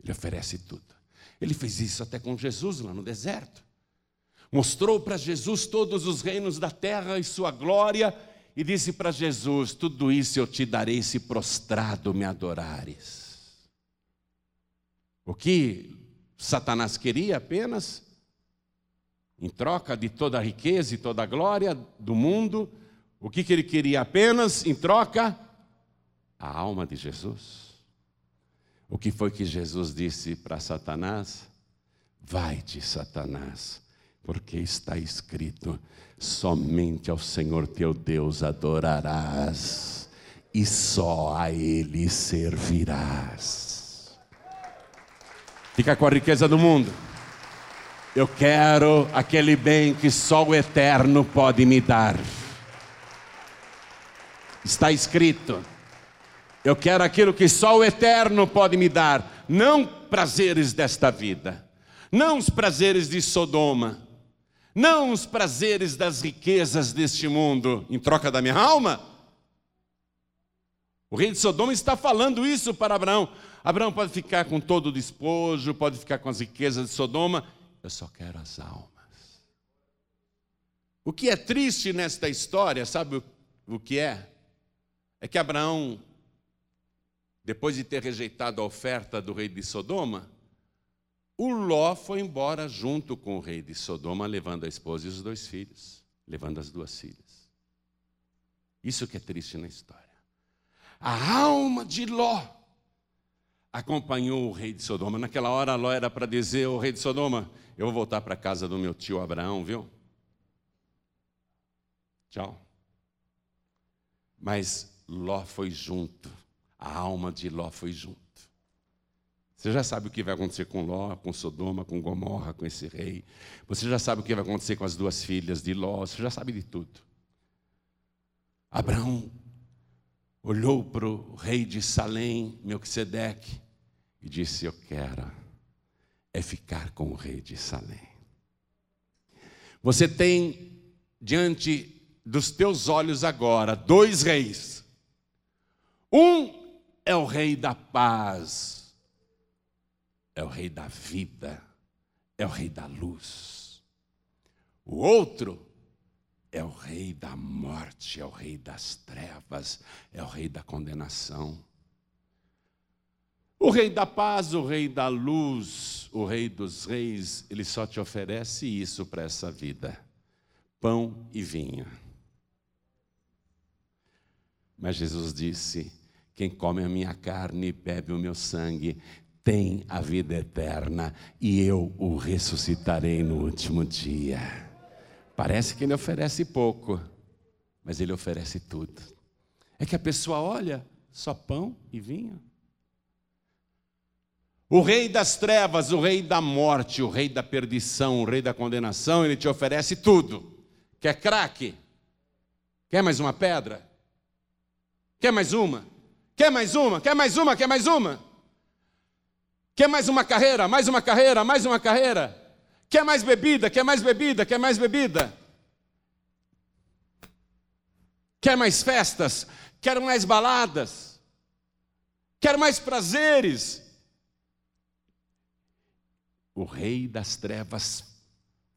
Ele oferece tudo. Ele fez isso até com Jesus lá no deserto mostrou para Jesus todos os reinos da terra e sua glória, e disse para Jesus: Tudo isso eu te darei se prostrado me adorares. O que Satanás queria apenas, em troca de toda a riqueza e toda a glória do mundo, o que, que ele queria apenas em troca? A alma de Jesus. O que foi que Jesus disse para Satanás? Vai-te, Satanás, porque está escrito: somente ao Senhor teu Deus adorarás, e só a Ele servirás. Fica com a riqueza do mundo. Eu quero aquele bem que só o eterno pode me dar. Está escrito. Eu quero aquilo que só o eterno pode me dar, não prazeres desta vida, não os prazeres de Sodoma, não os prazeres das riquezas deste mundo em troca da minha alma. O rei de Sodoma está falando isso para Abraão. Abraão pode ficar com todo o despojo, pode ficar com as riquezas de Sodoma, eu só quero as almas. O que é triste nesta história, sabe o, que é? É que Abraão, depois de ter rejeitado a oferta do rei de Sodoma, o Ló foi embora junto com o rei de Sodoma, levando a esposa e os dois filhos, levando as duas filhas. Isso que é triste na história. A alma de Ló acompanhou o rei de Sodoma. Naquela hora, Ló era para dizer ao rei de Sodoma: Eu vou voltar para a casa do meu tio Abraão, viu? Tchau. Mas Ló foi junto. A alma de Ló foi junto. Você já sabe o que vai acontecer com Ló, com Sodoma, com Gomorra, com esse rei. Você já sabe o que vai acontecer com as duas filhas de Ló. Você já sabe de tudo. Abraão olhou para o rei de Salém, Melquisedeque, e disse: Eu quero é ficar com o rei de Salém. Você tem diante dos teus olhos agora dois reis. Um é o rei da paz é o rei da vida, é o rei da luz. O outro é o rei da morte, é o rei das trevas, é o rei da condenação. O rei da paz, o rei da luz, o rei dos reis, ele só te oferece isso para essa vida: pão e vinho. Mas Jesus disse: quem come a minha carne e bebe o meu sangue tem a vida eterna e eu o ressuscitarei no último dia. Parece que ele oferece pouco, mas ele oferece tudo. É que a pessoa olha só pão e vinho. O rei das trevas, o rei da morte, o rei da perdição, o rei da condenação, ele te oferece tudo. Quer craque? Quer mais uma pedra? Quer mais uma? Quer mais uma? Quer mais uma? Quer mais uma? Quer mais uma carreira? Mais uma carreira? Mais uma carreira? Quer mais bebida? Quer mais bebida? Quer mais bebida? Quer mais festas? Quer mais baladas? Quer mais prazeres? O rei das trevas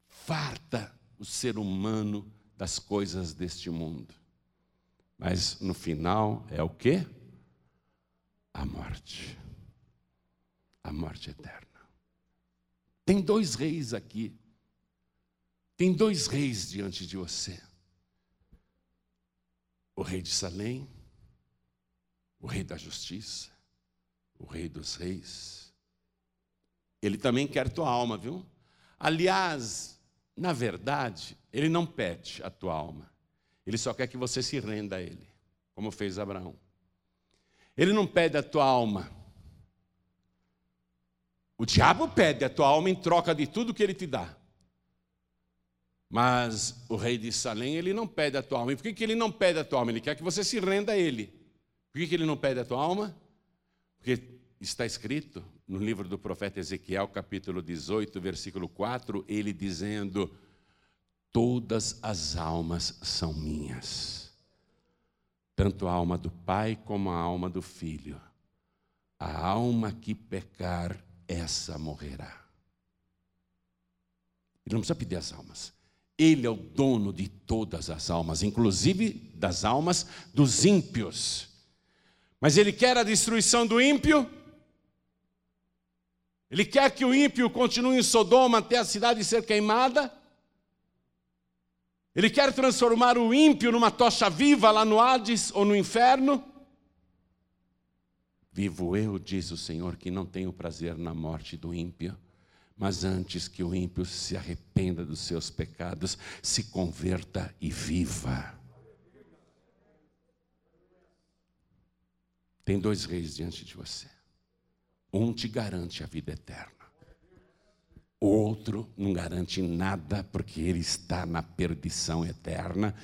farta o ser humano das coisas deste mundo. Mas no final é o quê? a morte. A morte eterna. Tem dois reis aqui. Tem dois reis diante de você: o rei de Salém, o rei da justiça, o rei dos reis. Ele também quer tua alma, viu? Aliás, na verdade, ele não pede a tua alma, ele só quer que você se renda a ele, como fez Abraão. Ele não pede a tua alma. O diabo pede a tua alma em troca de tudo que ele te dá. Mas o rei de Salém, ele não pede a tua alma. E por que, que ele não pede a tua alma? Ele quer que você se renda a ele. Por que, que ele não pede a tua alma? Porque está escrito no livro do profeta Ezequiel, capítulo 18, versículo 4, ele dizendo: Todas as almas são minhas tanto a alma do pai como a alma do filho. A alma que pecar, essa morrerá. Ele não precisa pedir as almas. Ele é o dono de todas as almas, inclusive das almas dos ímpios. Mas ele quer a destruição do ímpio. Ele quer que o ímpio continue em Sodoma até a cidade ser queimada. Ele quer transformar o ímpio numa tocha viva lá no Hades ou no inferno. Vivo eu, diz o Senhor, que não tenho prazer na morte do ímpio, mas antes que o ímpio se arrependa dos seus pecados, se converta e viva. Tem dois reis diante de você. Um te garante a vida eterna. O outro não garante nada, porque ele está na perdição eterna.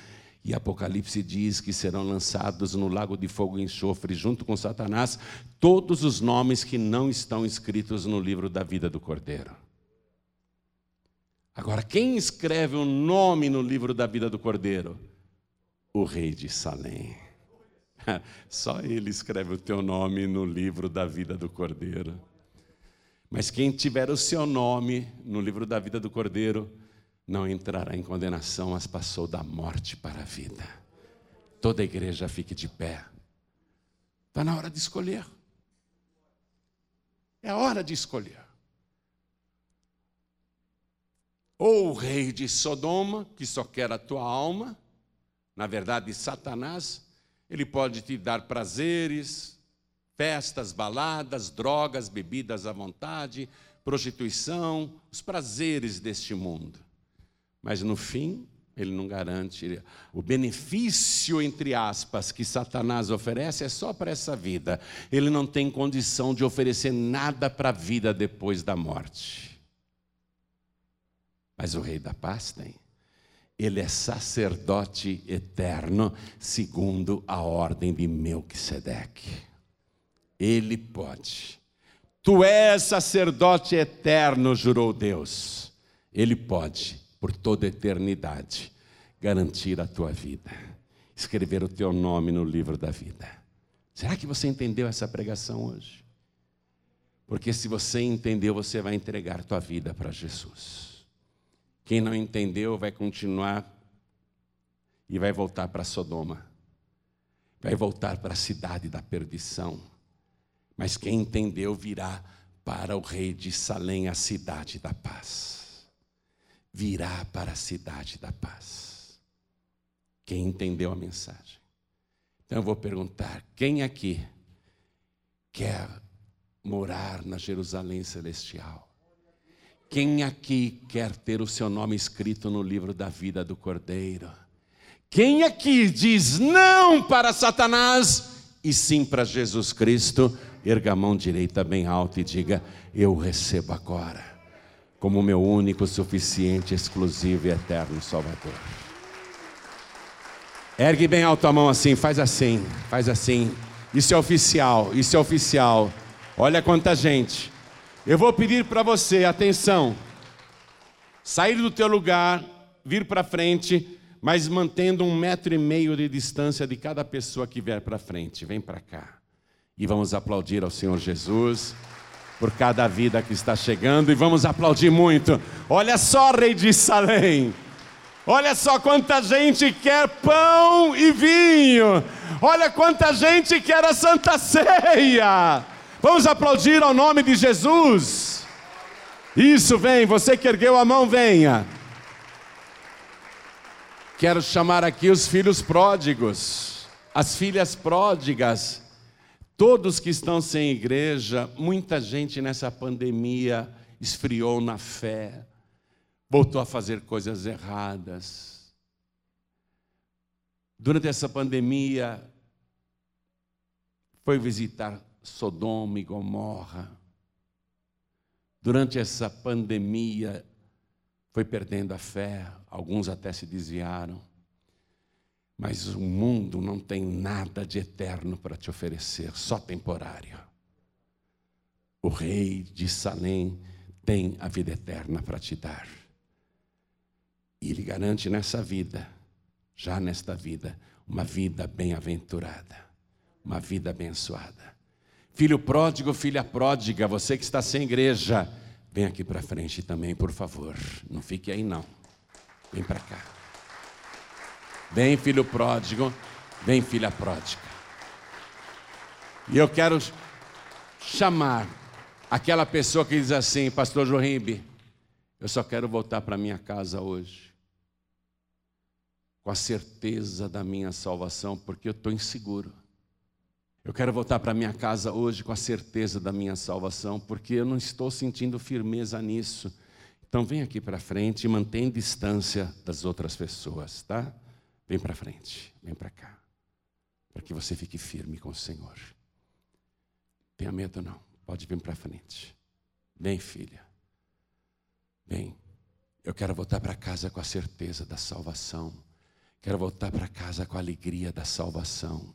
E Apocalipse diz que serão lançados no lago de fogo e enxofre, junto com Satanás, todos os nomes que não estão escritos no livro da vida do Cordeiro. Agora, quem escreve o nome no livro da vida do Cordeiro? O rei de Salém. Só ele escreve o teu nome no livro da vida do Cordeiro. Mas quem tiver o seu nome no livro da vida do Cordeiro, não entrará em condenação, mas passou da morte para a vida. Toda a igreja fique de pé. Está na hora de escolher. É a hora de escolher. Ou o rei de Sodoma, que só quer a tua alma, na verdade, Satanás, ele pode te dar prazeres, festas, baladas, drogas, bebidas à vontade, prostituição, os prazeres deste mundo. Mas no fim, ele não garante. O benefício, entre aspas, que Satanás oferece é só para essa vida. Ele não tem condição de oferecer nada para a vida depois da morte. Mas o Rei da Paz tem. Ele é sacerdote eterno, segundo a ordem de Melquisedeque. Ele pode. Tu és sacerdote eterno, jurou Deus. Ele pode, por toda eternidade, garantir a tua vida, escrever o teu nome no livro da vida. Será que você entendeu essa pregação hoje? Porque se você entendeu, você vai entregar tua vida para Jesus. Quem não entendeu vai continuar e vai voltar para Sodoma. Vai voltar para a cidade da perdição Mas quem entendeu virá para o rei de Salém, a cidade da paz. Virá para a cidade da paz. Quem entendeu a mensagem? Então eu vou perguntar: quem aqui quer morar na Jerusalém celestial? Quem aqui quer ter o seu nome escrito no livro da vida do Cordeiro? Quem aqui diz não para Satanás e sim para Jesus Cristo? Erga a mão direita bem alta e diga: Eu recebo agora, como meu único, suficiente, exclusivo e eterno Salvador. Ergue bem alto a mão assim, faz assim, faz assim. Isso é oficial, isso é oficial. Olha quanta gente. Eu vou pedir para você, atenção, sair do teu lugar, vir para frente, mas mantendo um metro e meio de distância de cada pessoa que vier para frente. Vem para cá. E vamos aplaudir ao Senhor Jesus por cada vida que está chegando e vamos aplaudir muito. Olha só, Rei de Salém. Olha só quanta gente quer pão e vinho. Olha quanta gente quer a Santa Ceia. Vamos aplaudir ao nome de Jesus. Isso, vem, você que ergueu a mão, venha. Quero chamar aqui os filhos pródigos, as filhas pródigas, todos que estão sem igreja, muita gente nessa pandemia esfriou na fé, voltou a fazer coisas erradas. Durante essa pandemia, foi visitar Sodoma e Gomorra. Durante essa pandemia, foi perdendo a fé, alguns até se desviaram. Mas o mundo não tem nada de eterno para te oferecer, só temporário. O rei de Salém tem a vida eterna para te dar. E ele garante nessa vida, já nesta vida, uma vida bem-aventurada, uma vida abençoada. Filho pródigo, filha pródiga, você que está sem igreja, vem aqui para frente também, por favor. Não fique aí não. Vem para cá. Vem, filho pródigo, vem, filha pródiga. E eu quero chamar aquela pessoa que diz assim, pastor Jorimbe, eu só quero voltar para minha casa hoje. Com a certeza da minha salvação, porque eu estou inseguro. Eu quero voltar para minha casa hoje com a certeza da minha salvação, porque eu não estou sentindo firmeza nisso. Então vem aqui para frente e mantém distância das outras pessoas, tá? Vem para frente, vem para cá, para que você fique firme com o Senhor. Tenha medo não, pode vir para frente. Vem, filha. Vem. Eu quero voltar para casa com a certeza da salvação. Quero voltar para casa com a alegria da salvação.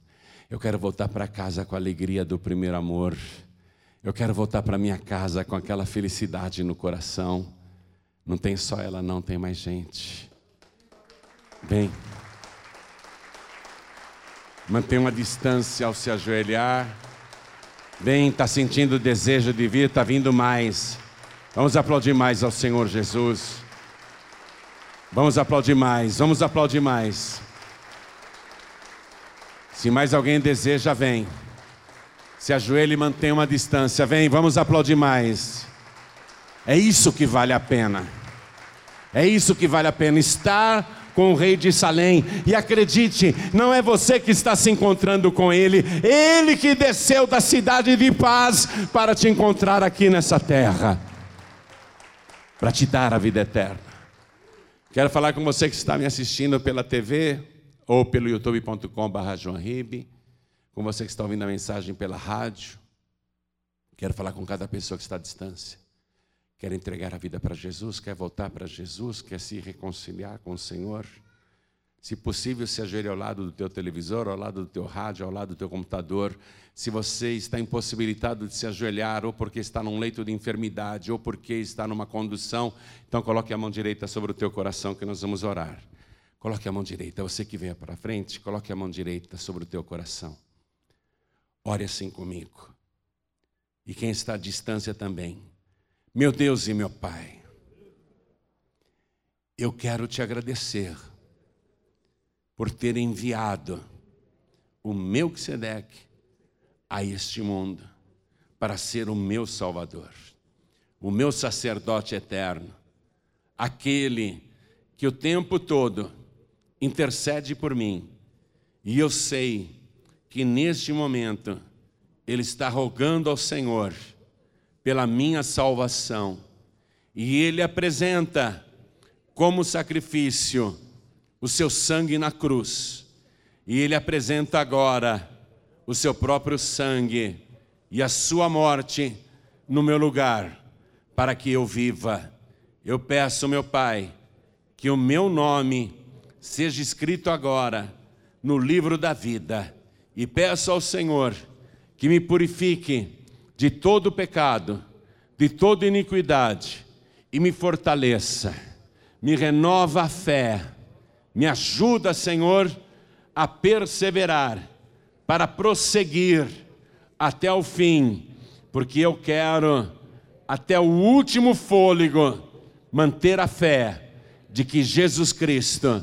Eu quero voltar para casa com a alegria do primeiro amor. Eu quero voltar para minha casa com aquela felicidade no coração. Não tem só ela, não, tem mais gente. Vem. Mantém uma distância ao se ajoelhar. Vem, está sentindo o desejo de vir, está vindo mais. Vamos aplaudir mais ao Senhor Jesus. Vamos aplaudir mais, vamos aplaudir mais. Se mais alguém deseja, vem. Se ajoelhe e mantenha uma distância. Vem, vamos aplaudir mais. É isso que vale a pena. É isso que vale a pena. Estar com o rei de Salém. E acredite, não é você que está se encontrando com ele, ele que desceu da cidade de paz para te encontrar aqui nessa terra, para te dar a vida eterna. Quero falar com você que está me assistindo pela TV, ou pelo youtube.com.br com você que está ouvindo a mensagem pela rádio. Quero falar com cada pessoa que está à distância. Quer entregar a vida para Jesus, quer voltar para Jesus, quer se reconciliar com o Senhor. Se possível, se ajoelhe ao lado do teu televisor, ao lado do teu rádio, ao lado do teu computador. Se você está impossibilitado de se ajoelhar, ou porque está num leito de enfermidade, ou porque está numa condução, então coloque a mão direita sobre o teu coração que nós vamos orar. Coloque a mão direita, você que venha para frente, coloque a mão direita sobre o teu coração. Ore assim comigo. E quem está à distância também. Meu Deus e meu Pai, eu quero te agradecer por ter enviado o Melquisedeque a este mundo, para ser o meu Salvador, o meu sacerdote eterno, aquele que o tempo todo intercede por mim. E eu sei que neste momento ele está rogando ao Senhor pela minha salvação. E ele apresenta como sacrifício o seu sangue na cruz. E ele apresenta agora o seu próprio sangue e a sua morte no meu lugar, para que eu viva. Eu peço, meu Pai, que o meu nome seja escrito agora no livro da vida. E peço ao Senhor que me purifique de todo pecado, de toda iniquidade e me fortaleça, me renova a fé, me ajuda, Senhor, a perseverar, para prosseguir até o fim, porque eu quero, até o último fôlego, manter a fé de que Jesus Cristo